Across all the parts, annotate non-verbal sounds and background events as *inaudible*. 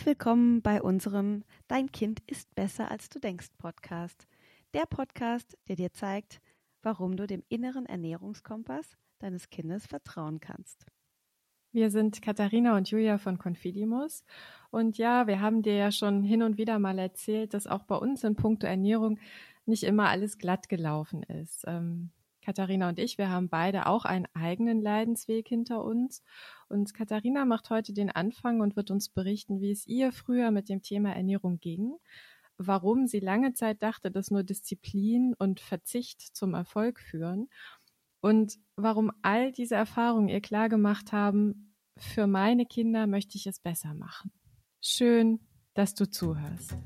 Herzlich willkommen bei unserem Dein Kind ist besser als du denkst Podcast. Der Podcast, der dir zeigt, warum du dem inneren Ernährungskompass deines Kindes vertrauen kannst. Wir sind Katharina und Julia von Confidimus. Und ja, wir haben dir ja schon hin und wieder mal erzählt, dass auch bei uns in puncto Ernährung nicht immer alles glatt gelaufen ist. Ähm, Katharina und ich, wir haben beide auch einen eigenen Leidensweg hinter uns. Und Katharina macht heute den Anfang und wird uns berichten, wie es ihr früher mit dem Thema Ernährung ging, warum sie lange Zeit dachte, dass nur Disziplin und Verzicht zum Erfolg führen und warum all diese Erfahrungen ihr klar gemacht haben, für meine Kinder möchte ich es besser machen. Schön, dass du zuhörst.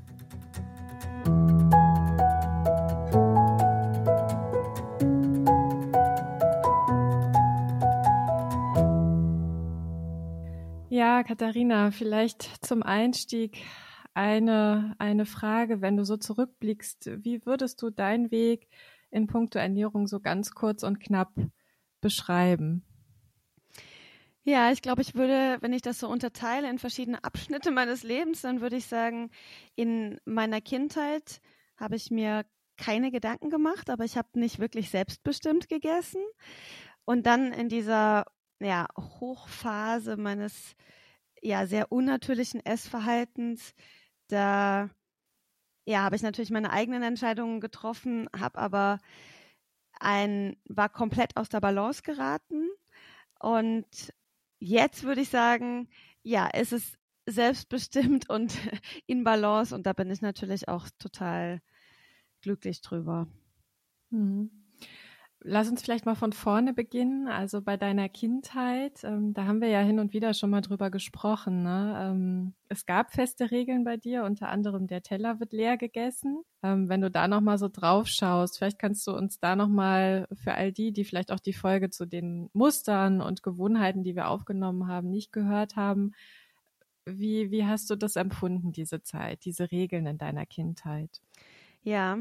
Katharina, vielleicht zum Einstieg eine, eine Frage, wenn du so zurückblickst, wie würdest du deinen Weg in puncto Ernährung so ganz kurz und knapp beschreiben? Ja, ich glaube, ich würde, wenn ich das so unterteile in verschiedene Abschnitte meines Lebens, dann würde ich sagen, in meiner Kindheit habe ich mir keine Gedanken gemacht, aber ich habe nicht wirklich selbstbestimmt gegessen. Und dann in dieser ja, Hochphase meines ja sehr unnatürlichen Essverhaltens, da ja, habe ich natürlich meine eigenen Entscheidungen getroffen, habe aber ein, war komplett aus der Balance geraten. Und jetzt würde ich sagen, ja, es ist selbstbestimmt *laughs* und in Balance und da bin ich natürlich auch total glücklich drüber. Mhm. Lass uns vielleicht mal von vorne beginnen. Also bei deiner Kindheit, ähm, da haben wir ja hin und wieder schon mal drüber gesprochen. Ne? Ähm, es gab feste Regeln bei dir, unter anderem der Teller wird leer gegessen. Ähm, wenn du da noch mal so drauf schaust, vielleicht kannst du uns da noch mal für all die, die vielleicht auch die Folge zu den Mustern und Gewohnheiten, die wir aufgenommen haben, nicht gehört haben, wie, wie hast du das empfunden, diese Zeit, diese Regeln in deiner Kindheit? Ja,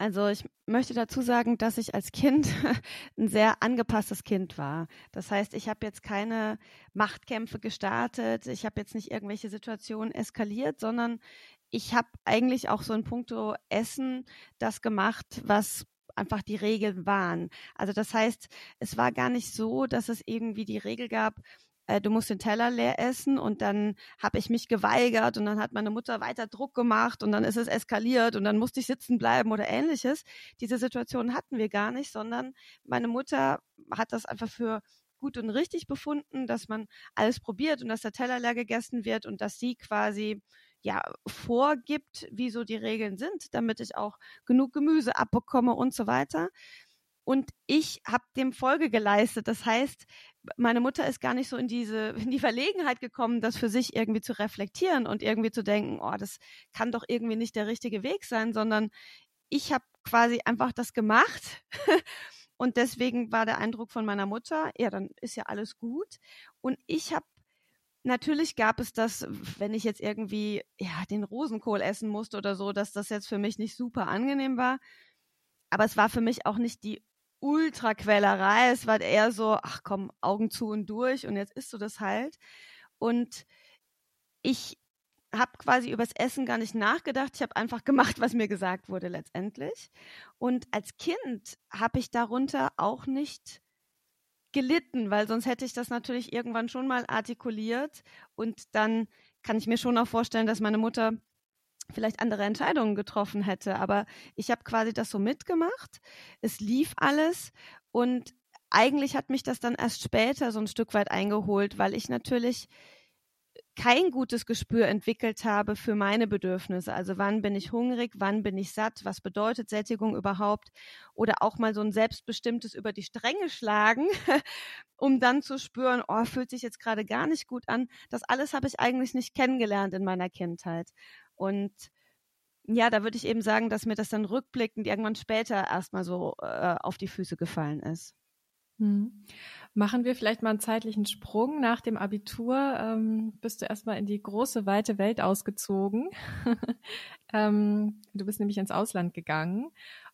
also ich möchte dazu sagen, dass ich als Kind *laughs* ein sehr angepasstes Kind war. Das heißt, ich habe jetzt keine Machtkämpfe gestartet, ich habe jetzt nicht irgendwelche Situationen eskaliert, sondern ich habe eigentlich auch so in puncto Essen das gemacht, was einfach die Regeln waren. Also das heißt, es war gar nicht so, dass es irgendwie die Regel gab, äh, du musst den Teller leer essen und dann habe ich mich geweigert und dann hat meine Mutter weiter Druck gemacht und dann ist es eskaliert und dann musste ich sitzen bleiben oder ähnliches. Diese Situation hatten wir gar nicht, sondern meine Mutter hat das einfach für gut und richtig befunden, dass man alles probiert und dass der Teller leer gegessen wird und dass sie quasi ja vorgibt, wie so die Regeln sind, damit ich auch genug Gemüse abbekomme und so weiter. Und ich habe dem Folge geleistet. Das heißt, meine Mutter ist gar nicht so in diese, in die Verlegenheit gekommen, das für sich irgendwie zu reflektieren und irgendwie zu denken, oh, das kann doch irgendwie nicht der richtige Weg sein, sondern ich habe quasi einfach das gemacht. *laughs* und deswegen war der Eindruck von meiner Mutter, ja, dann ist ja alles gut. Und ich habe Natürlich gab es das, wenn ich jetzt irgendwie ja den Rosenkohl essen musste oder so, dass das jetzt für mich nicht super angenehm war. Aber es war für mich auch nicht die Ultraquälerei. Es war eher so, ach komm, Augen zu und durch und jetzt isst du das halt. Und ich habe quasi übers Essen gar nicht nachgedacht. Ich habe einfach gemacht, was mir gesagt wurde letztendlich. Und als Kind habe ich darunter auch nicht gelitten, weil sonst hätte ich das natürlich irgendwann schon mal artikuliert. Und dann kann ich mir schon auch vorstellen, dass meine Mutter vielleicht andere Entscheidungen getroffen hätte. Aber ich habe quasi das so mitgemacht. Es lief alles und eigentlich hat mich das dann erst später so ein Stück weit eingeholt, weil ich natürlich kein gutes Gespür entwickelt habe für meine Bedürfnisse. Also wann bin ich hungrig, wann bin ich satt, was bedeutet Sättigung überhaupt? Oder auch mal so ein selbstbestimmtes über die Stränge schlagen, *laughs* um dann zu spüren, oh, fühlt sich jetzt gerade gar nicht gut an. Das alles habe ich eigentlich nicht kennengelernt in meiner Kindheit. Und ja, da würde ich eben sagen, dass mir das dann rückblickend irgendwann später erstmal so äh, auf die Füße gefallen ist. Hm. Machen wir vielleicht mal einen zeitlichen Sprung. Nach dem Abitur ähm, bist du erstmal in die große, weite Welt ausgezogen. *laughs* ähm, du bist nämlich ins Ausland gegangen.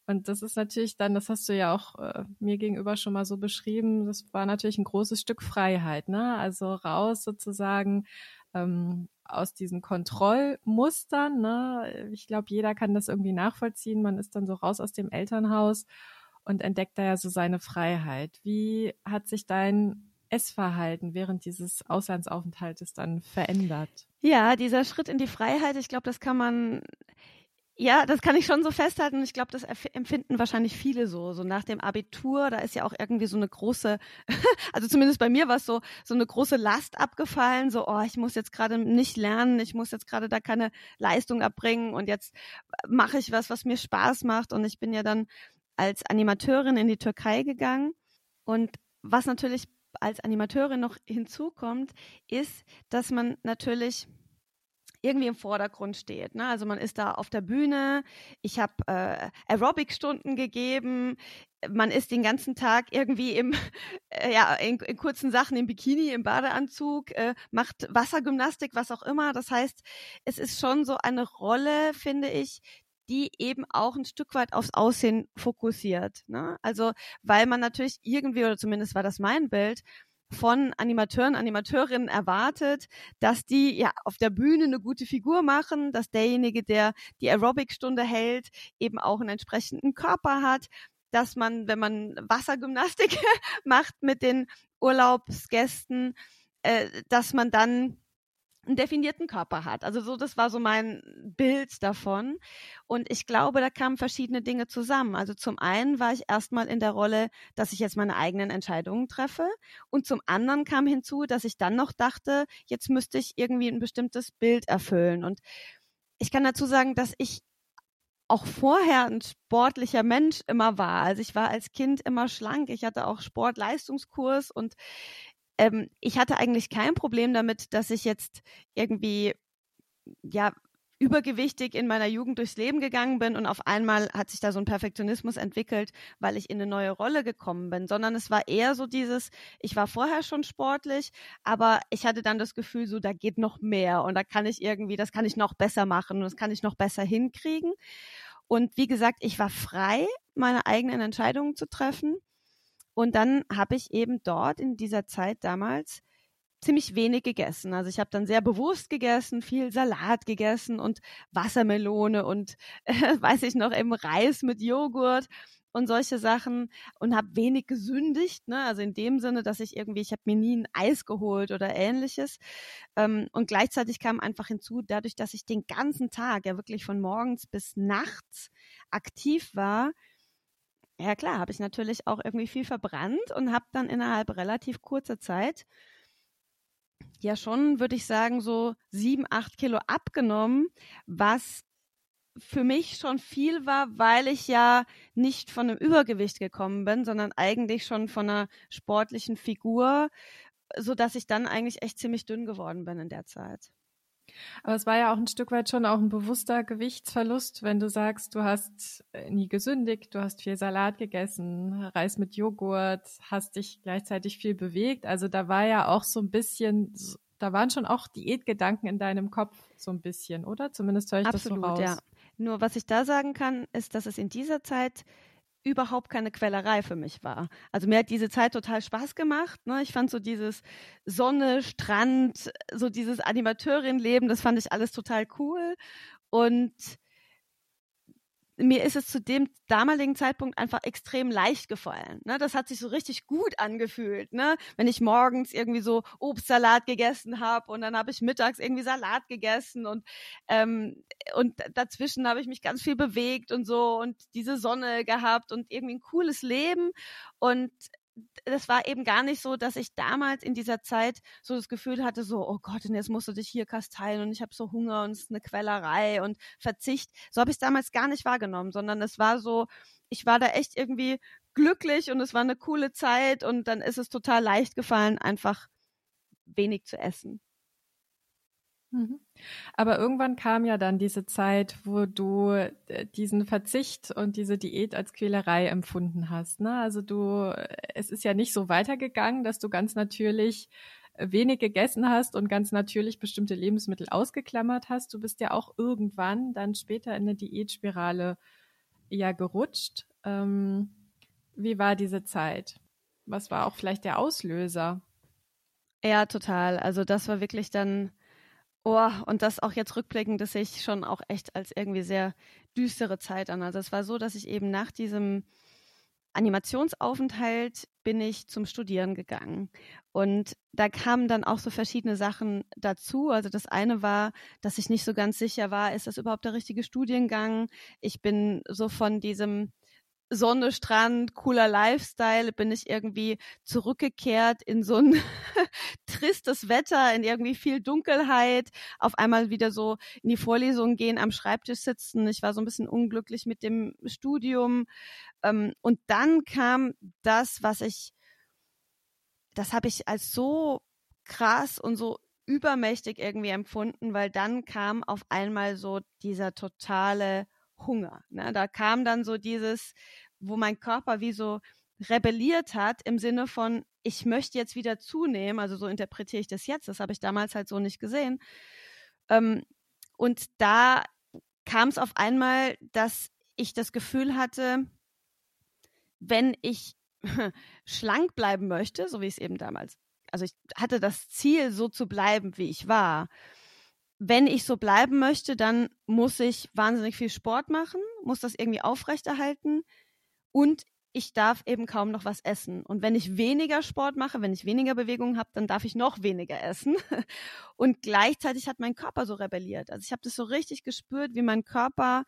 Und das ist natürlich dann, das hast du ja auch äh, mir gegenüber schon mal so beschrieben, das war natürlich ein großes Stück Freiheit, ne? Also raus sozusagen ähm, aus diesen Kontrollmustern. Ne? Ich glaube, jeder kann das irgendwie nachvollziehen. Man ist dann so raus aus dem Elternhaus und entdeckt da ja so seine Freiheit. Wie hat sich dein Essverhalten während dieses Auslandsaufenthaltes dann verändert? Ja, dieser Schritt in die Freiheit, ich glaube, das kann man ja, das kann ich schon so festhalten. Ich glaube, das empfinden wahrscheinlich viele so. So nach dem Abitur, da ist ja auch irgendwie so eine große, *laughs* also zumindest bei mir war es so, so eine große Last abgefallen. So, oh, ich muss jetzt gerade nicht lernen, ich muss jetzt gerade da keine Leistung erbringen und jetzt mache ich was, was mir Spaß macht. Und ich bin ja dann als Animateurin in die Türkei gegangen. Und was natürlich als Animateurin noch hinzukommt, ist, dass man natürlich irgendwie im Vordergrund steht. Ne? Also man ist da auf der Bühne, ich habe äh, Aerobic-Stunden gegeben, man ist den ganzen Tag irgendwie im, *laughs* äh, ja, in, in, kurzen Sachen im Bikini, im Badeanzug, äh, macht Wassergymnastik, was auch immer. Das heißt, es ist schon so eine Rolle, finde ich, die eben auch ein Stück weit aufs Aussehen fokussiert. Ne? Also, weil man natürlich irgendwie, oder zumindest war das mein Bild, von Animateuren, Animateurinnen erwartet, dass die ja auf der Bühne eine gute Figur machen, dass derjenige, der die Aerobic-Stunde hält, eben auch einen entsprechenden Körper hat, dass man, wenn man Wassergymnastik *laughs* macht mit den Urlaubsgästen, äh, dass man dann einen definierten Körper hat. Also so, das war so mein Bild davon. Und ich glaube, da kamen verschiedene Dinge zusammen. Also zum einen war ich erstmal in der Rolle, dass ich jetzt meine eigenen Entscheidungen treffe. Und zum anderen kam hinzu, dass ich dann noch dachte, jetzt müsste ich irgendwie ein bestimmtes Bild erfüllen. Und ich kann dazu sagen, dass ich auch vorher ein sportlicher Mensch immer war. Also ich war als Kind immer schlank. Ich hatte auch Sportleistungskurs und ähm, ich hatte eigentlich kein Problem damit, dass ich jetzt irgendwie, ja, übergewichtig in meiner Jugend durchs Leben gegangen bin und auf einmal hat sich da so ein Perfektionismus entwickelt, weil ich in eine neue Rolle gekommen bin, sondern es war eher so dieses, ich war vorher schon sportlich, aber ich hatte dann das Gefühl, so da geht noch mehr und da kann ich irgendwie, das kann ich noch besser machen und das kann ich noch besser hinkriegen. Und wie gesagt, ich war frei, meine eigenen Entscheidungen zu treffen und dann habe ich eben dort in dieser Zeit damals ziemlich wenig gegessen. Also ich habe dann sehr bewusst gegessen, viel Salat gegessen und Wassermelone und äh, *laughs* weiß ich noch eben Reis mit Joghurt und solche Sachen und habe wenig gesündigt, ne? Also in dem Sinne, dass ich irgendwie, ich habe mir nie ein Eis geholt oder ähnliches. Ähm, und gleichzeitig kam einfach hinzu, dadurch, dass ich den ganzen Tag ja wirklich von morgens bis nachts aktiv war, ja klar, habe ich natürlich auch irgendwie viel verbrannt und habe dann innerhalb relativ kurzer Zeit ja schon, würde ich sagen, so sieben, acht Kilo abgenommen, was für mich schon viel war, weil ich ja nicht von einem Übergewicht gekommen bin, sondern eigentlich schon von einer sportlichen Figur, so dass ich dann eigentlich echt ziemlich dünn geworden bin in der Zeit. Aber es war ja auch ein Stück weit schon auch ein bewusster Gewichtsverlust, wenn du sagst, du hast äh, nie gesündigt, du hast viel Salat gegessen, Reis mit Joghurt, hast dich gleichzeitig viel bewegt. Also da war ja auch so ein bisschen, da waren schon auch Diätgedanken in deinem Kopf so ein bisschen, oder? Zumindest höre ich Absolut, das so raus. Ja. Nur was ich da sagen kann, ist, dass es in dieser Zeit überhaupt keine Quellerei für mich war. Also mir hat diese Zeit total Spaß gemacht. Ne? Ich fand so dieses Sonne, Strand, so dieses Animateurin-Leben, das fand ich alles total cool. Und mir ist es zu dem damaligen Zeitpunkt einfach extrem leicht gefallen. Ne? Das hat sich so richtig gut angefühlt. Ne? Wenn ich morgens irgendwie so Obstsalat gegessen habe und dann habe ich mittags irgendwie Salat gegessen und, ähm, und dazwischen habe ich mich ganz viel bewegt und so und diese Sonne gehabt und irgendwie ein cooles Leben. Und das war eben gar nicht so, dass ich damals in dieser Zeit so das Gefühl hatte, so, oh Gott, und jetzt musst du dich hier kasteilen und ich habe so Hunger und es ist eine Quellerei und Verzicht. So habe ich es damals gar nicht wahrgenommen, sondern es war so, ich war da echt irgendwie glücklich und es war eine coole Zeit und dann ist es total leicht gefallen, einfach wenig zu essen. Mhm. Aber irgendwann kam ja dann diese Zeit, wo du äh, diesen Verzicht und diese Diät als Quälerei empfunden hast. Ne? Also du, es ist ja nicht so weitergegangen, dass du ganz natürlich wenig gegessen hast und ganz natürlich bestimmte Lebensmittel ausgeklammert hast. Du bist ja auch irgendwann dann später in eine Diätspirale ja gerutscht. Ähm, wie war diese Zeit? Was war auch vielleicht der Auslöser? Ja, total. Also das war wirklich dann Oh, und das auch jetzt rückblickend, das sehe ich schon auch echt als irgendwie sehr düstere Zeit an. Also es war so, dass ich eben nach diesem Animationsaufenthalt bin ich zum Studieren gegangen. Und da kamen dann auch so verschiedene Sachen dazu. Also das eine war, dass ich nicht so ganz sicher war, ist das überhaupt der richtige Studiengang? Ich bin so von diesem Sonne, Strand, cooler Lifestyle, bin ich irgendwie zurückgekehrt in so ein *laughs* tristes Wetter, in irgendwie viel Dunkelheit, auf einmal wieder so in die Vorlesungen gehen, am Schreibtisch sitzen. Ich war so ein bisschen unglücklich mit dem Studium. Ähm, und dann kam das, was ich, das habe ich als so krass und so übermächtig irgendwie empfunden, weil dann kam auf einmal so dieser totale Hunger. Ne? Da kam dann so dieses, wo mein Körper wie so rebelliert hat im Sinne von, ich möchte jetzt wieder zunehmen, also so interpretiere ich das jetzt, das habe ich damals halt so nicht gesehen. Ähm, und da kam es auf einmal, dass ich das Gefühl hatte, wenn ich *laughs* schlank bleiben möchte, so wie es eben damals, also ich hatte das Ziel, so zu bleiben, wie ich war, wenn ich so bleiben möchte, dann muss ich wahnsinnig viel Sport machen, muss das irgendwie aufrechterhalten und ich darf eben kaum noch was essen. Und wenn ich weniger Sport mache, wenn ich weniger Bewegung habe, dann darf ich noch weniger essen. *laughs* Und gleichzeitig hat mein Körper so rebelliert. Also ich habe das so richtig gespürt, wie mein Körper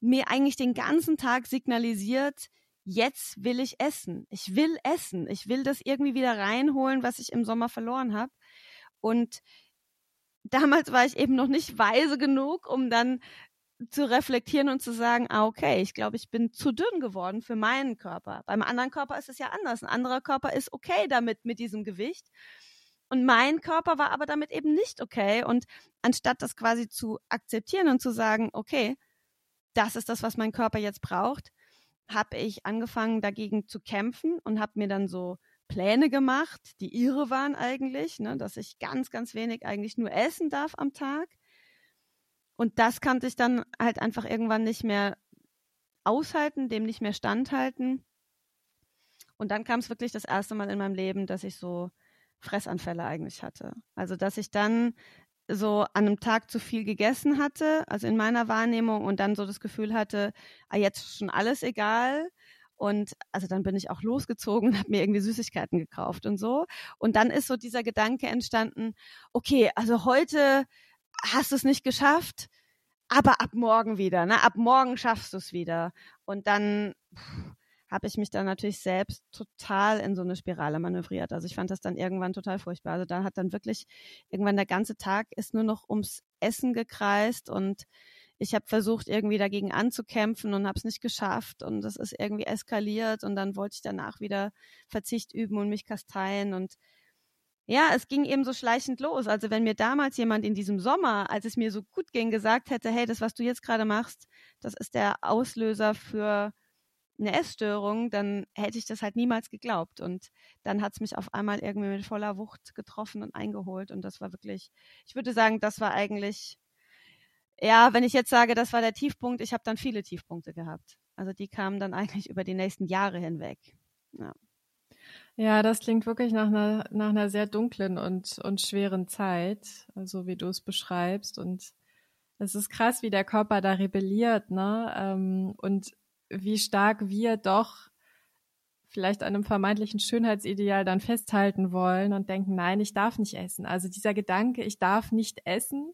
mir eigentlich den ganzen Tag signalisiert, jetzt will ich essen. Ich will essen. Ich will das irgendwie wieder reinholen, was ich im Sommer verloren habe. Und damals war ich eben noch nicht weise genug, um dann zu reflektieren und zu sagen, ah, okay, ich glaube, ich bin zu dünn geworden für meinen Körper. Beim anderen Körper ist es ja anders. Ein anderer Körper ist okay damit, mit diesem Gewicht. Und mein Körper war aber damit eben nicht okay. Und anstatt das quasi zu akzeptieren und zu sagen, okay, das ist das, was mein Körper jetzt braucht, habe ich angefangen, dagegen zu kämpfen und habe mir dann so Pläne gemacht, die ihre waren eigentlich, ne, dass ich ganz, ganz wenig eigentlich nur essen darf am Tag. Und das kannte ich dann halt einfach irgendwann nicht mehr aushalten, dem nicht mehr standhalten. Und dann kam es wirklich das erste Mal in meinem Leben, dass ich so Fressanfälle eigentlich hatte. Also dass ich dann so an einem Tag zu viel gegessen hatte, also in meiner Wahrnehmung und dann so das Gefühl hatte, ah, jetzt schon alles egal und also dann bin ich auch losgezogen und habe mir irgendwie Süßigkeiten gekauft und so. Und dann ist so dieser Gedanke entstanden, okay, also heute hast du es nicht geschafft, aber ab morgen wieder, ne? Ab morgen schaffst du es wieder. Und dann habe ich mich dann natürlich selbst total in so eine Spirale manövriert. Also ich fand das dann irgendwann total furchtbar. Also da hat dann wirklich irgendwann der ganze Tag ist nur noch ums Essen gekreist und ich habe versucht, irgendwie dagegen anzukämpfen und habe es nicht geschafft und es ist irgendwie eskaliert und dann wollte ich danach wieder Verzicht üben und mich kasteien und ja, es ging eben so schleichend los. Also wenn mir damals jemand in diesem Sommer, als es mir so gut ging, gesagt hätte, hey, das, was du jetzt gerade machst, das ist der Auslöser für eine Essstörung, dann hätte ich das halt niemals geglaubt. Und dann hat es mich auf einmal irgendwie mit voller Wucht getroffen und eingeholt. Und das war wirklich, ich würde sagen, das war eigentlich ja, wenn ich jetzt sage, das war der Tiefpunkt, ich habe dann viele Tiefpunkte gehabt. Also die kamen dann *laughs* eigentlich über die nächsten Jahre hinweg. Ja. Ja, das klingt wirklich nach einer, nach einer sehr dunklen und, und schweren Zeit, so also wie du es beschreibst. Und es ist krass, wie der Körper da rebelliert, ne? Ähm, und wie stark wir doch vielleicht an einem vermeintlichen Schönheitsideal dann festhalten wollen und denken, nein, ich darf nicht essen. Also dieser Gedanke, ich darf nicht essen,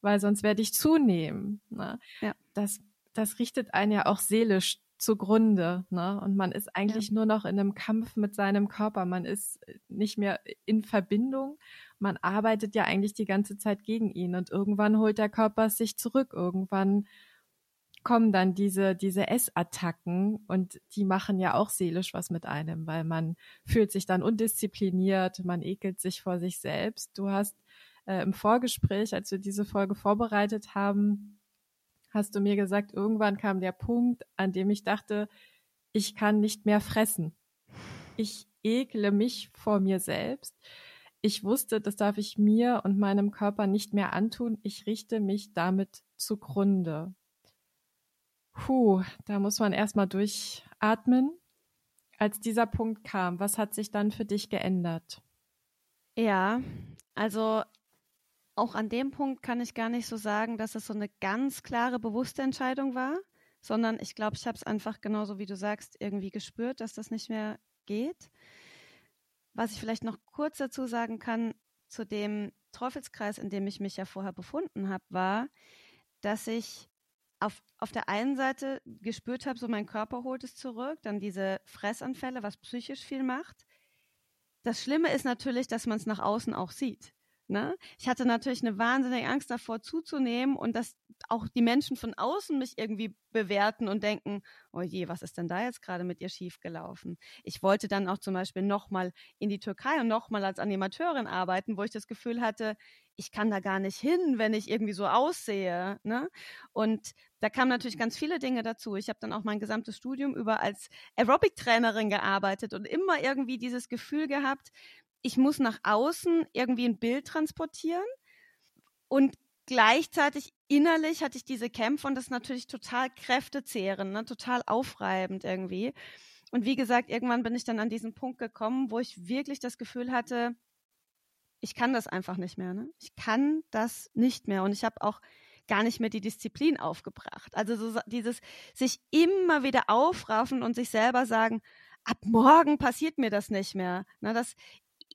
weil sonst werde ich zunehmen. Ne? Ja. Das, das richtet einen ja auch seelisch zugrunde. Ne? Und man ist eigentlich ja. nur noch in einem Kampf mit seinem Körper. Man ist nicht mehr in Verbindung. Man arbeitet ja eigentlich die ganze Zeit gegen ihn. Und irgendwann holt der Körper sich zurück. Irgendwann kommen dann diese, diese Essattacken und die machen ja auch seelisch was mit einem, weil man fühlt sich dann undiszipliniert, man ekelt sich vor sich selbst. Du hast äh, im Vorgespräch, als wir diese Folge vorbereitet haben, hast du mir gesagt, irgendwann kam der Punkt, an dem ich dachte, ich kann nicht mehr fressen. Ich ekle mich vor mir selbst. Ich wusste, das darf ich mir und meinem Körper nicht mehr antun. Ich richte mich damit zugrunde. Puh, da muss man erstmal durchatmen. Als dieser Punkt kam, was hat sich dann für dich geändert? Ja, also auch an dem Punkt kann ich gar nicht so sagen, dass es so eine ganz klare, bewusste Entscheidung war, sondern ich glaube, ich habe es einfach genauso wie du sagst, irgendwie gespürt, dass das nicht mehr geht. Was ich vielleicht noch kurz dazu sagen kann, zu dem Teufelskreis, in dem ich mich ja vorher befunden habe, war, dass ich auf, auf der einen Seite gespürt habe, so mein Körper holt es zurück, dann diese Fressanfälle, was psychisch viel macht. Das Schlimme ist natürlich, dass man es nach außen auch sieht. Ne? Ich hatte natürlich eine wahnsinnige Angst davor zuzunehmen und dass auch die Menschen von außen mich irgendwie bewerten und denken, oh je, was ist denn da jetzt gerade mit ihr schiefgelaufen? Ich wollte dann auch zum Beispiel nochmal in die Türkei und nochmal als Animateurin arbeiten, wo ich das Gefühl hatte, ich kann da gar nicht hin, wenn ich irgendwie so aussehe. Ne? Und da kamen natürlich ganz viele Dinge dazu. Ich habe dann auch mein gesamtes Studium über als Aerobic-Trainerin gearbeitet und immer irgendwie dieses Gefühl gehabt, ich muss nach außen irgendwie ein Bild transportieren und gleichzeitig innerlich hatte ich diese Kämpfe und das ist natürlich total kräftezehrend, ne? total aufreibend irgendwie. Und wie gesagt, irgendwann bin ich dann an diesen Punkt gekommen, wo ich wirklich das Gefühl hatte, ich kann das einfach nicht mehr. Ne? Ich kann das nicht mehr. Und ich habe auch gar nicht mehr die Disziplin aufgebracht. Also so dieses sich immer wieder aufraffen und sich selber sagen, ab morgen passiert mir das nicht mehr. Ne, das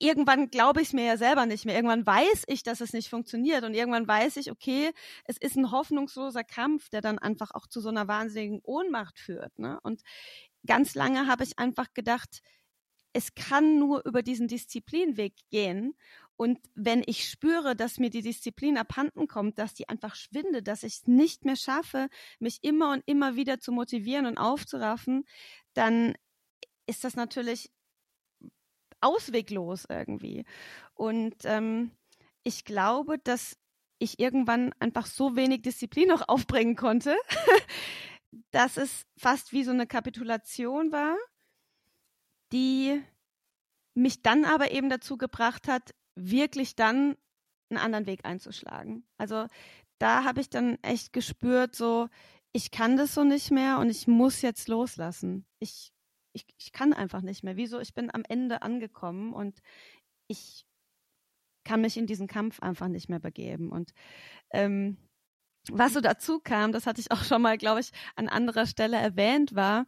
irgendwann glaube ich es mir ja selber nicht mehr. Irgendwann weiß ich, dass es nicht funktioniert und irgendwann weiß ich, okay, es ist ein hoffnungsloser Kampf, der dann einfach auch zu so einer wahnsinnigen Ohnmacht führt. Ne? Und ganz lange habe ich einfach gedacht, es kann nur über diesen Disziplinweg gehen. Und wenn ich spüre, dass mir die Disziplin abhanden kommt, dass die einfach schwindet, dass ich es nicht mehr schaffe, mich immer und immer wieder zu motivieren und aufzuraffen, dann ist das natürlich ausweglos irgendwie. Und ähm, ich glaube, dass ich irgendwann einfach so wenig Disziplin noch *laughs* aufbringen konnte, dass es fast wie so eine Kapitulation war, die mich dann aber eben dazu gebracht hat, wirklich dann einen anderen Weg einzuschlagen. Also da habe ich dann echt gespürt, so, ich kann das so nicht mehr und ich muss jetzt loslassen. Ich ich, ich kann einfach nicht mehr. Wieso? Ich bin am Ende angekommen und ich kann mich in diesen Kampf einfach nicht mehr begeben. Und ähm, was so dazu kam, das hatte ich auch schon mal, glaube ich, an anderer Stelle erwähnt, war,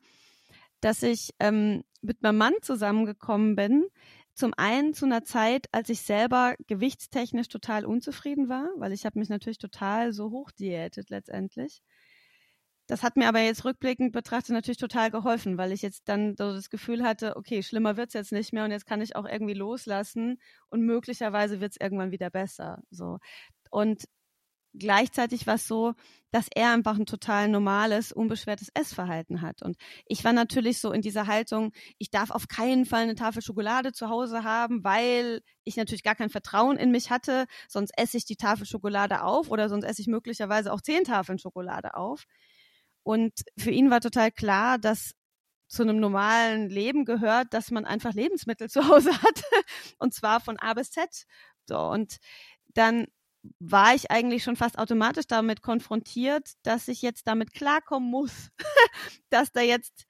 dass ich ähm, mit meinem Mann zusammengekommen bin. Zum einen zu einer Zeit, als ich selber gewichtstechnisch total unzufrieden war, weil ich habe mich natürlich total so hochdiätet letztendlich. Das hat mir aber jetzt rückblickend betrachtet natürlich total geholfen, weil ich jetzt dann so das Gefühl hatte, okay, schlimmer wird's jetzt nicht mehr und jetzt kann ich auch irgendwie loslassen und möglicherweise wird's irgendwann wieder besser. So. Und gleichzeitig war es so, dass er einfach ein total normales, unbeschwertes Essverhalten hat. Und ich war natürlich so in dieser Haltung, ich darf auf keinen Fall eine Tafel Schokolade zu Hause haben, weil ich natürlich gar kein Vertrauen in mich hatte. Sonst esse ich die Tafel Schokolade auf oder sonst esse ich möglicherweise auch zehn Tafeln Schokolade auf. Und für ihn war total klar, dass zu einem normalen Leben gehört, dass man einfach Lebensmittel *laughs* zu Hause hat. Und zwar von A bis Z. So, und dann war ich eigentlich schon fast automatisch damit konfrontiert, dass ich jetzt damit klarkommen muss, *laughs* dass da jetzt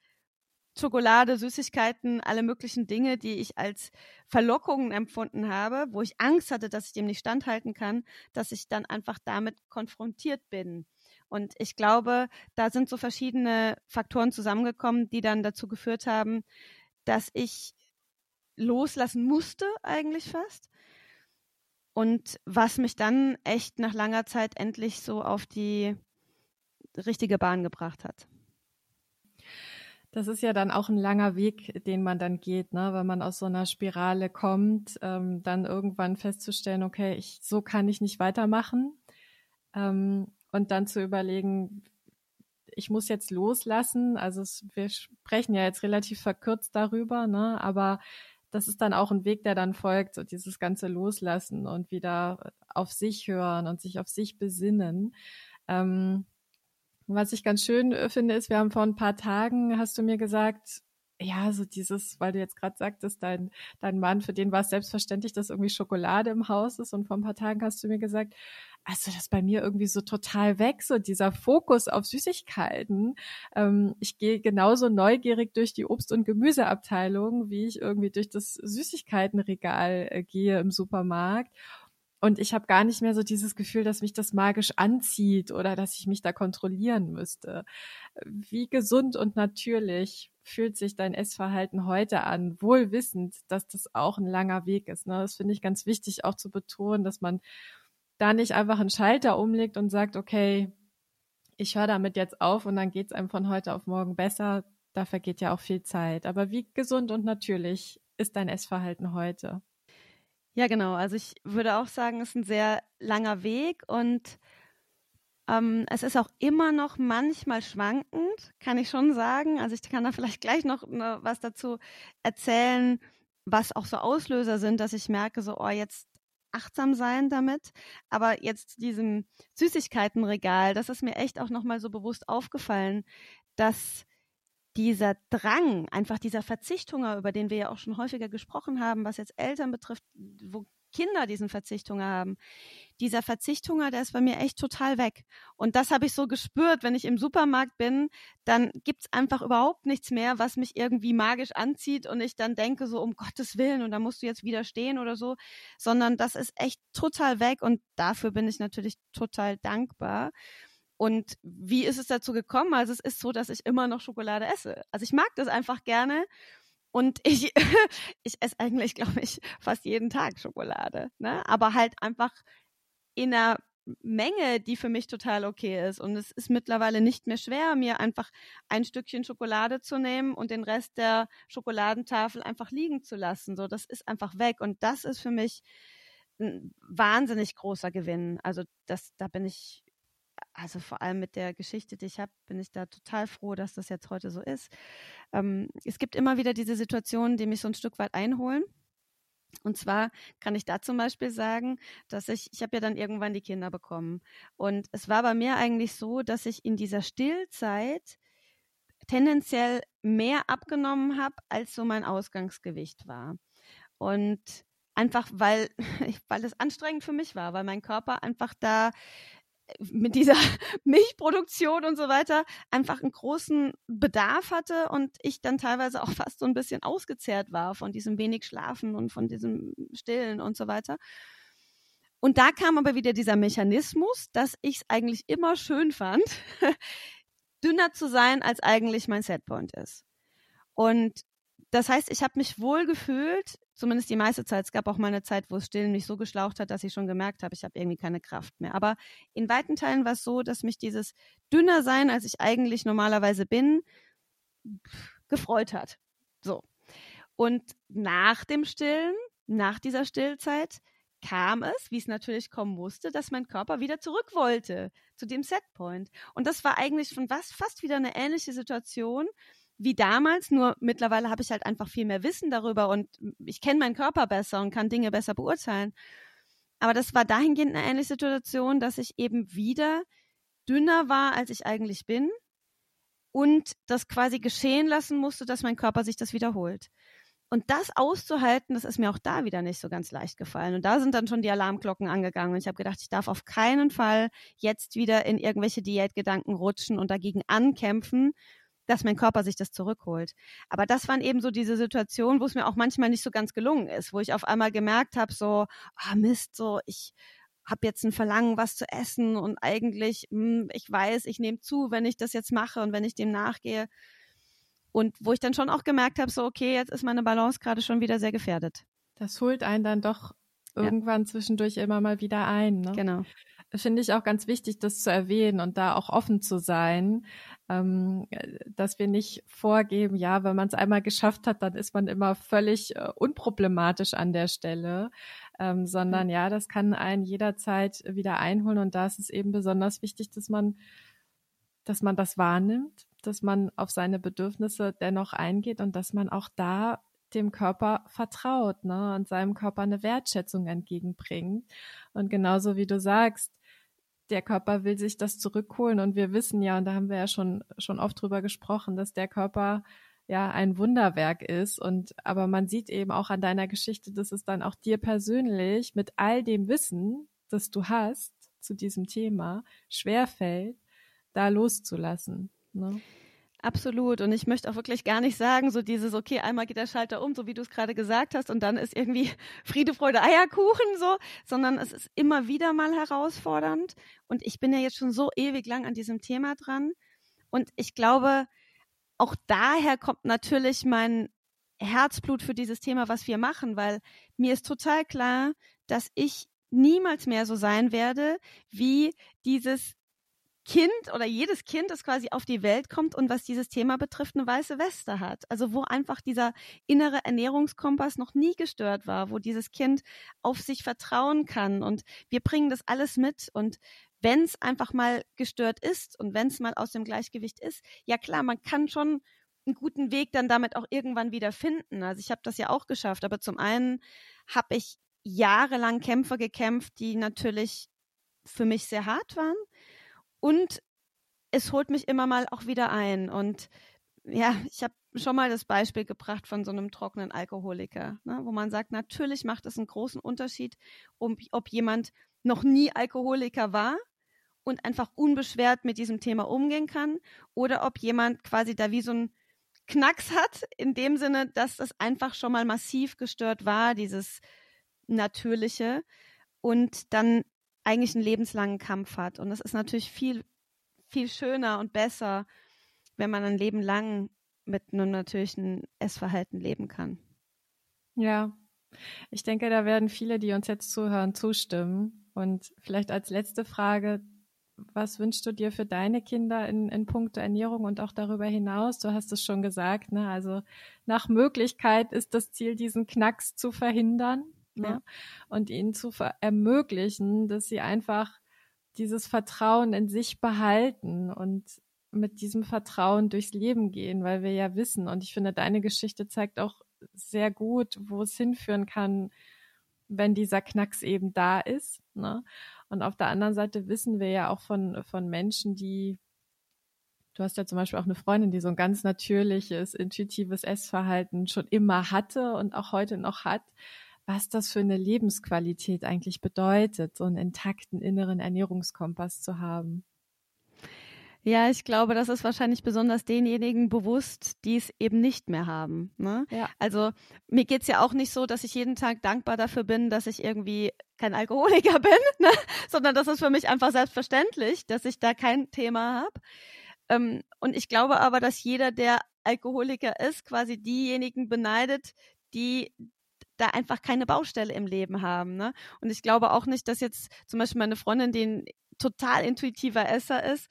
Schokolade, Süßigkeiten, alle möglichen Dinge, die ich als Verlockungen empfunden habe, wo ich Angst hatte, dass ich dem nicht standhalten kann, dass ich dann einfach damit konfrontiert bin. Und ich glaube, da sind so verschiedene Faktoren zusammengekommen, die dann dazu geführt haben, dass ich loslassen musste, eigentlich fast. Und was mich dann echt nach langer Zeit endlich so auf die richtige Bahn gebracht hat. Das ist ja dann auch ein langer Weg, den man dann geht, ne? wenn man aus so einer Spirale kommt, ähm, dann irgendwann festzustellen, okay, ich, so kann ich nicht weitermachen. Ähm, und dann zu überlegen, ich muss jetzt loslassen. Also es, wir sprechen ja jetzt relativ verkürzt darüber, ne? aber das ist dann auch ein Weg, der dann folgt, so dieses ganze Loslassen und wieder auf sich hören und sich auf sich besinnen. Ähm, was ich ganz schön äh, finde, ist, wir haben vor ein paar Tagen, hast du mir gesagt, ja, so dieses, weil du jetzt gerade sagtest, dein, dein Mann, für den war es selbstverständlich, dass irgendwie Schokolade im Haus ist. Und vor ein paar Tagen hast du mir gesagt, also das bei mir irgendwie so total weg, so dieser Fokus auf Süßigkeiten. Ähm, ich gehe genauso neugierig durch die Obst- und Gemüseabteilung, wie ich irgendwie durch das Süßigkeitenregal äh, gehe im Supermarkt. und ich habe gar nicht mehr so dieses Gefühl, dass mich das magisch anzieht oder dass ich mich da kontrollieren müsste. Wie gesund und natürlich fühlt sich dein Essverhalten heute an, wohl wissend, dass das auch ein langer Weg ist. Ne? Das finde ich ganz wichtig auch zu betonen, dass man da nicht einfach einen Schalter umlegt und sagt, okay, ich höre damit jetzt auf und dann geht es einem von heute auf morgen besser. Da vergeht ja auch viel Zeit. Aber wie gesund und natürlich ist dein Essverhalten heute? Ja, genau. Also ich würde auch sagen, es ist ein sehr langer Weg und ähm, es ist auch immer noch manchmal schwankend, kann ich schon sagen. Also ich kann da vielleicht gleich noch ne, was dazu erzählen, was auch so Auslöser sind, dass ich merke, so, oh, jetzt achtsam sein damit. Aber jetzt diesem Süßigkeitenregal, das ist mir echt auch nochmal so bewusst aufgefallen, dass dieser Drang, einfach dieser Verzichthunger, über den wir ja auch schon häufiger gesprochen haben, was jetzt Eltern betrifft, wo Kinder diesen Verzichthunger haben. Dieser Verzichthunger, der ist bei mir echt total weg. Und das habe ich so gespürt, wenn ich im Supermarkt bin, dann gibt es einfach überhaupt nichts mehr, was mich irgendwie magisch anzieht und ich dann denke so, um Gottes Willen, und da musst du jetzt widerstehen oder so, sondern das ist echt total weg und dafür bin ich natürlich total dankbar. Und wie ist es dazu gekommen? Also es ist so, dass ich immer noch Schokolade esse. Also ich mag das einfach gerne. Und ich, *laughs* ich esse eigentlich, glaube ich, fast jeden Tag Schokolade. Ne? Aber halt einfach in einer Menge, die für mich total okay ist. Und es ist mittlerweile nicht mehr schwer, mir einfach ein Stückchen Schokolade zu nehmen und den Rest der Schokoladentafel einfach liegen zu lassen. So, das ist einfach weg. Und das ist für mich ein wahnsinnig großer Gewinn. Also das, da bin ich also vor allem mit der Geschichte, die ich habe, bin ich da total froh, dass das jetzt heute so ist. Ähm, es gibt immer wieder diese Situationen, die mich so ein Stück weit einholen. Und zwar kann ich da zum Beispiel sagen, dass ich, ich habe ja dann irgendwann die Kinder bekommen. Und es war bei mir eigentlich so, dass ich in dieser Stillzeit tendenziell mehr abgenommen habe, als so mein Ausgangsgewicht war. Und einfach weil, *laughs* weil es anstrengend für mich war, weil mein Körper einfach da mit dieser *laughs* Milchproduktion und so weiter einfach einen großen Bedarf hatte und ich dann teilweise auch *laughs* fast so ein bisschen ausgezehrt war von diesem wenig Schlafen und von diesem Stillen und so weiter. Und da kam aber wieder dieser Mechanismus, dass ich es eigentlich immer schön fand, *laughs* dünner zu sein, als eigentlich mein Setpoint ist. Und das heißt, ich habe mich wohl gefühlt, zumindest die meiste Zeit. Es gab auch mal eine Zeit, wo es Stillen mich so geschlaucht hat, dass ich schon gemerkt habe, ich habe irgendwie keine Kraft mehr. Aber in weiten Teilen war es so, dass mich dieses dünner sein, als ich eigentlich normalerweise bin, gefreut hat. So. Und nach dem Stillen, nach dieser Stillzeit, kam es, wie es natürlich kommen musste, dass mein Körper wieder zurück wollte zu dem Setpoint. Und das war eigentlich schon was, fast wieder eine ähnliche Situation, wie damals, nur mittlerweile habe ich halt einfach viel mehr Wissen darüber und ich kenne meinen Körper besser und kann Dinge besser beurteilen. Aber das war dahingehend eine ähnliche Situation, dass ich eben wieder dünner war, als ich eigentlich bin und das quasi geschehen lassen musste, dass mein Körper sich das wiederholt. Und das auszuhalten, das ist mir auch da wieder nicht so ganz leicht gefallen. Und da sind dann schon die Alarmglocken angegangen. Und ich habe gedacht, ich darf auf keinen Fall jetzt wieder in irgendwelche Diätgedanken rutschen und dagegen ankämpfen dass mein Körper sich das zurückholt. Aber das waren eben so diese Situationen, wo es mir auch manchmal nicht so ganz gelungen ist, wo ich auf einmal gemerkt habe, so, ah Mist, so ich habe jetzt ein Verlangen, was zu essen und eigentlich, mh, hm, ich weiß, ich nehme zu, wenn ich das jetzt mache und wenn ich dem nachgehe. Und wo ich dann schon auch gemerkt habe, so, okay, jetzt ist meine Balance gerade schon wieder sehr gefährdet. Das holt einen dann doch irgendwann ja. zwischendurch immer mal wieder ein. Ne? Genau finde ich auch ganz wichtig, das zu erwähnen und da auch offen zu sein, ähm, dass wir nicht vorgeben, ja, wenn man es einmal geschafft hat, dann ist man immer völlig äh, unproblematisch an der Stelle, ähm, sondern ja, das kann einen jederzeit wieder einholen und da ist es eben besonders wichtig, dass man, dass man das wahrnimmt, dass man auf seine Bedürfnisse dennoch eingeht und dass man auch da dem Körper vertraut ne, und seinem Körper eine Wertschätzung entgegenbringt. Und genauso wie du sagst, der Körper will sich das zurückholen und wir wissen ja, und da haben wir ja schon, schon oft drüber gesprochen, dass der Körper ja ein Wunderwerk ist und aber man sieht eben auch an deiner Geschichte, dass es dann auch dir persönlich mit all dem Wissen, das du hast zu diesem Thema, schwerfällt, da loszulassen. Ne? Absolut. Und ich möchte auch wirklich gar nicht sagen, so dieses, okay, einmal geht der Schalter um, so wie du es gerade gesagt hast, und dann ist irgendwie *laughs* Friede, Freude, Eierkuchen so, sondern es ist immer wieder mal herausfordernd. Und ich bin ja jetzt schon so ewig lang an diesem Thema dran. Und ich glaube, auch daher kommt natürlich mein Herzblut für dieses Thema, was wir machen, weil mir ist total klar, dass ich niemals mehr so sein werde wie dieses Kind oder jedes Kind, das quasi auf die Welt kommt und was dieses Thema betrifft, eine weiße Weste hat. Also wo einfach dieser innere Ernährungskompass noch nie gestört war, wo dieses Kind auf sich vertrauen kann. Und wir bringen das alles mit. Und wenn es einfach mal gestört ist und wenn es mal aus dem Gleichgewicht ist, ja klar, man kann schon einen guten Weg dann damit auch irgendwann wieder finden. Also ich habe das ja auch geschafft, aber zum einen habe ich jahrelang Kämpfe gekämpft, die natürlich für mich sehr hart waren und es holt mich immer mal auch wieder ein. Und ja, ich habe schon mal das Beispiel gebracht von so einem trockenen Alkoholiker, ne, wo man sagt, natürlich macht es einen großen Unterschied, um, ob jemand noch nie Alkoholiker war und einfach unbeschwert mit diesem Thema umgehen kann oder ob jemand quasi da wie so ein Knacks hat, in dem Sinne, dass das einfach schon mal massiv gestört war, dieses Natürliche und dann eigentlich einen lebenslangen Kampf hat. Und es ist natürlich viel, viel schöner und besser, wenn man ein Leben lang mit einem natürlichen Essverhalten leben kann. Ja, ich denke, da werden viele, die uns jetzt zuhören, zustimmen. Und vielleicht als letzte Frage, was wünschst du dir für deine Kinder in, in puncto Ernährung und auch darüber hinaus? Du hast es schon gesagt, ne? Also nach Möglichkeit ist das Ziel, diesen Knacks zu verhindern Ja. Und ihnen zu ermöglichen, dass sie einfach dieses Vertrauen in sich behalten und mit diesem Vertrauen durchs Leben gehen, weil wir ja wissen, und ich finde, deine Geschichte zeigt auch sehr gut, wo es hinführen kann, wenn dieser Knacks eben da ist. Ne? Und auf der anderen Seite wissen wir ja auch von, von Menschen, die, du hast ja zum Beispiel auch eine Freundin, die so ein ganz natürliches, intuitives Essverhalten schon immer hatte und auch heute noch hat, was das für eine Lebensqualität eigentlich bedeutet, so einen intakten inneren Ernährungskompass zu haben. Ja, ich glaube, das ist wahrscheinlich besonders denjenigen bewusst, die es eben nicht mehr haben. Ne? Ja. Also mir geht's ja auch nicht so, dass ich jeden Tag dankbar dafür bin, dass ich irgendwie kein Alkoholiker *laughs* bin, ne? sondern das ist für mich einfach selbstverständlich, dass ich da kein Thema habe. Ähm, und ich glaube aber, dass jeder, der Alkoholiker ist, quasi diejenigen beneidet, die da einfach keine Baustelle im Leben haben. Ne? Und ich glaube auch nicht, dass jetzt zum Beispiel meine Freundin, die ein total intuitiver Esser ist,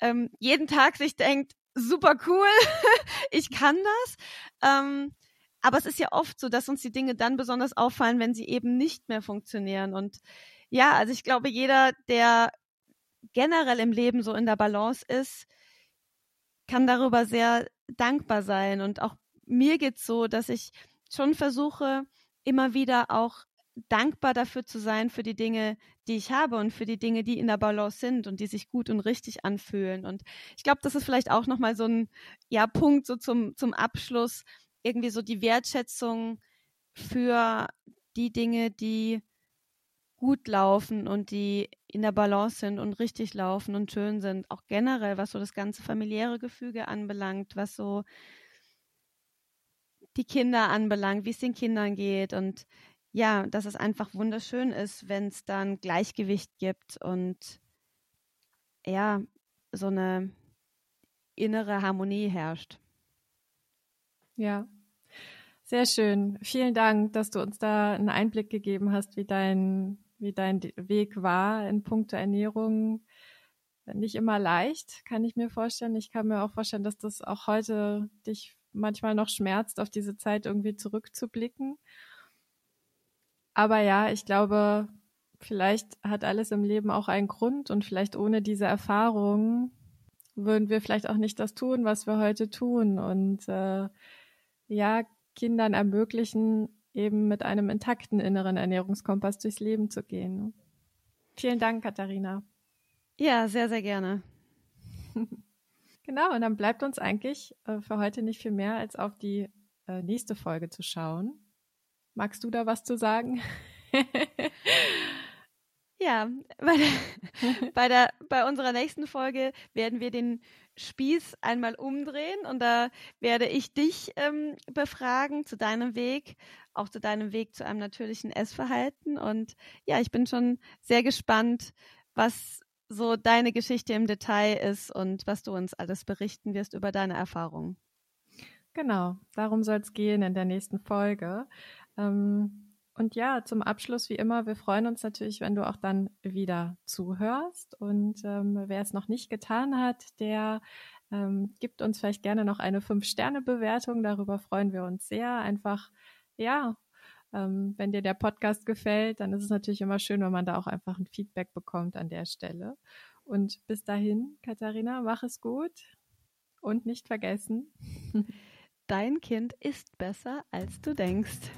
ähm, jeden Tag sich denkt, super cool, *laughs* ich kann das. Ähm, aber es ist ja oft so, dass uns die Dinge dann besonders auffallen, wenn sie eben nicht mehr funktionieren. Und ja, also ich glaube, jeder, der generell im Leben so in der Balance ist, kann darüber sehr dankbar sein. Und auch mir geht's so, dass ich schon versuche, immer wieder auch dankbar dafür zu sein, für die Dinge, die ich habe und für die Dinge, die in der Balance sind und die sich gut und richtig anfühlen. Und ich glaube, das ist vielleicht auch nochmal so ein ja, Punkt so zum, zum Abschluss, irgendwie so die Wertschätzung für die Dinge, die gut laufen und die in der Balance sind und richtig laufen und schön sind. Auch generell, was so das ganze familiäre Gefüge anbelangt, was so die Kinder anbelangt, wie es den Kindern geht und ja, dass es einfach wunderschön ist, wenn es dann Gleichgewicht gibt und ja, so eine innere Harmonie herrscht. Ja, sehr schön. Vielen Dank, dass du uns da einen Einblick gegeben hast, wie dein, wie dein Weg war in puncto Ernährung. Nicht immer leicht, kann ich mir vorstellen. Ich kann mir auch vorstellen, dass das auch heute dich manchmal noch schmerzt, auf diese Zeit irgendwie zurückzublicken. Aber ja, ich glaube, vielleicht hat alles im Leben auch einen Grund und vielleicht ohne diese Erfahrung würden wir vielleicht auch nicht das tun, was wir heute tun. Und äh, ja, Kindern ermöglichen, eben mit einem intakten inneren Ernährungskompass durchs Leben zu gehen. Vielen Dank, Katharina. Ja, sehr, sehr gerne. *laughs* Genau, und dann bleibt uns eigentlich äh, für heute nicht viel mehr, als auf die äh, nächste Folge zu schauen. Magst du da was zu sagen? *laughs* Ja, bei, der, bei, der, bei unserer nächsten Folge werden wir den Spieß einmal umdrehen und da werde ich dich ähm, befragen zu deinem Weg, auch zu deinem Weg zu einem natürlichen Essverhalten. Und ja, ich bin schon sehr gespannt, was so deine Geschichte im Detail ist und was du uns alles berichten wirst über deine Erfahrungen. Genau, darum soll es gehen in der nächsten Folge. Ähm und ja, zum Abschluss wie immer, wir freuen uns natürlich, wenn du auch dann wieder zuhörst. Und ähm, wer es noch nicht getan hat, der ähm, gibt uns vielleicht gerne noch eine Fünf-Sterne-Bewertung. Darüber freuen wir uns sehr. Einfach, ja, ähm, wenn dir der Podcast gefällt, dann ist es natürlich immer schön, wenn man da auch einfach ein Feedback bekommt an der Stelle. Und bis dahin, Katharina, mach es gut und nicht vergessen. *laughs* Dein Kind ist besser, als du denkst.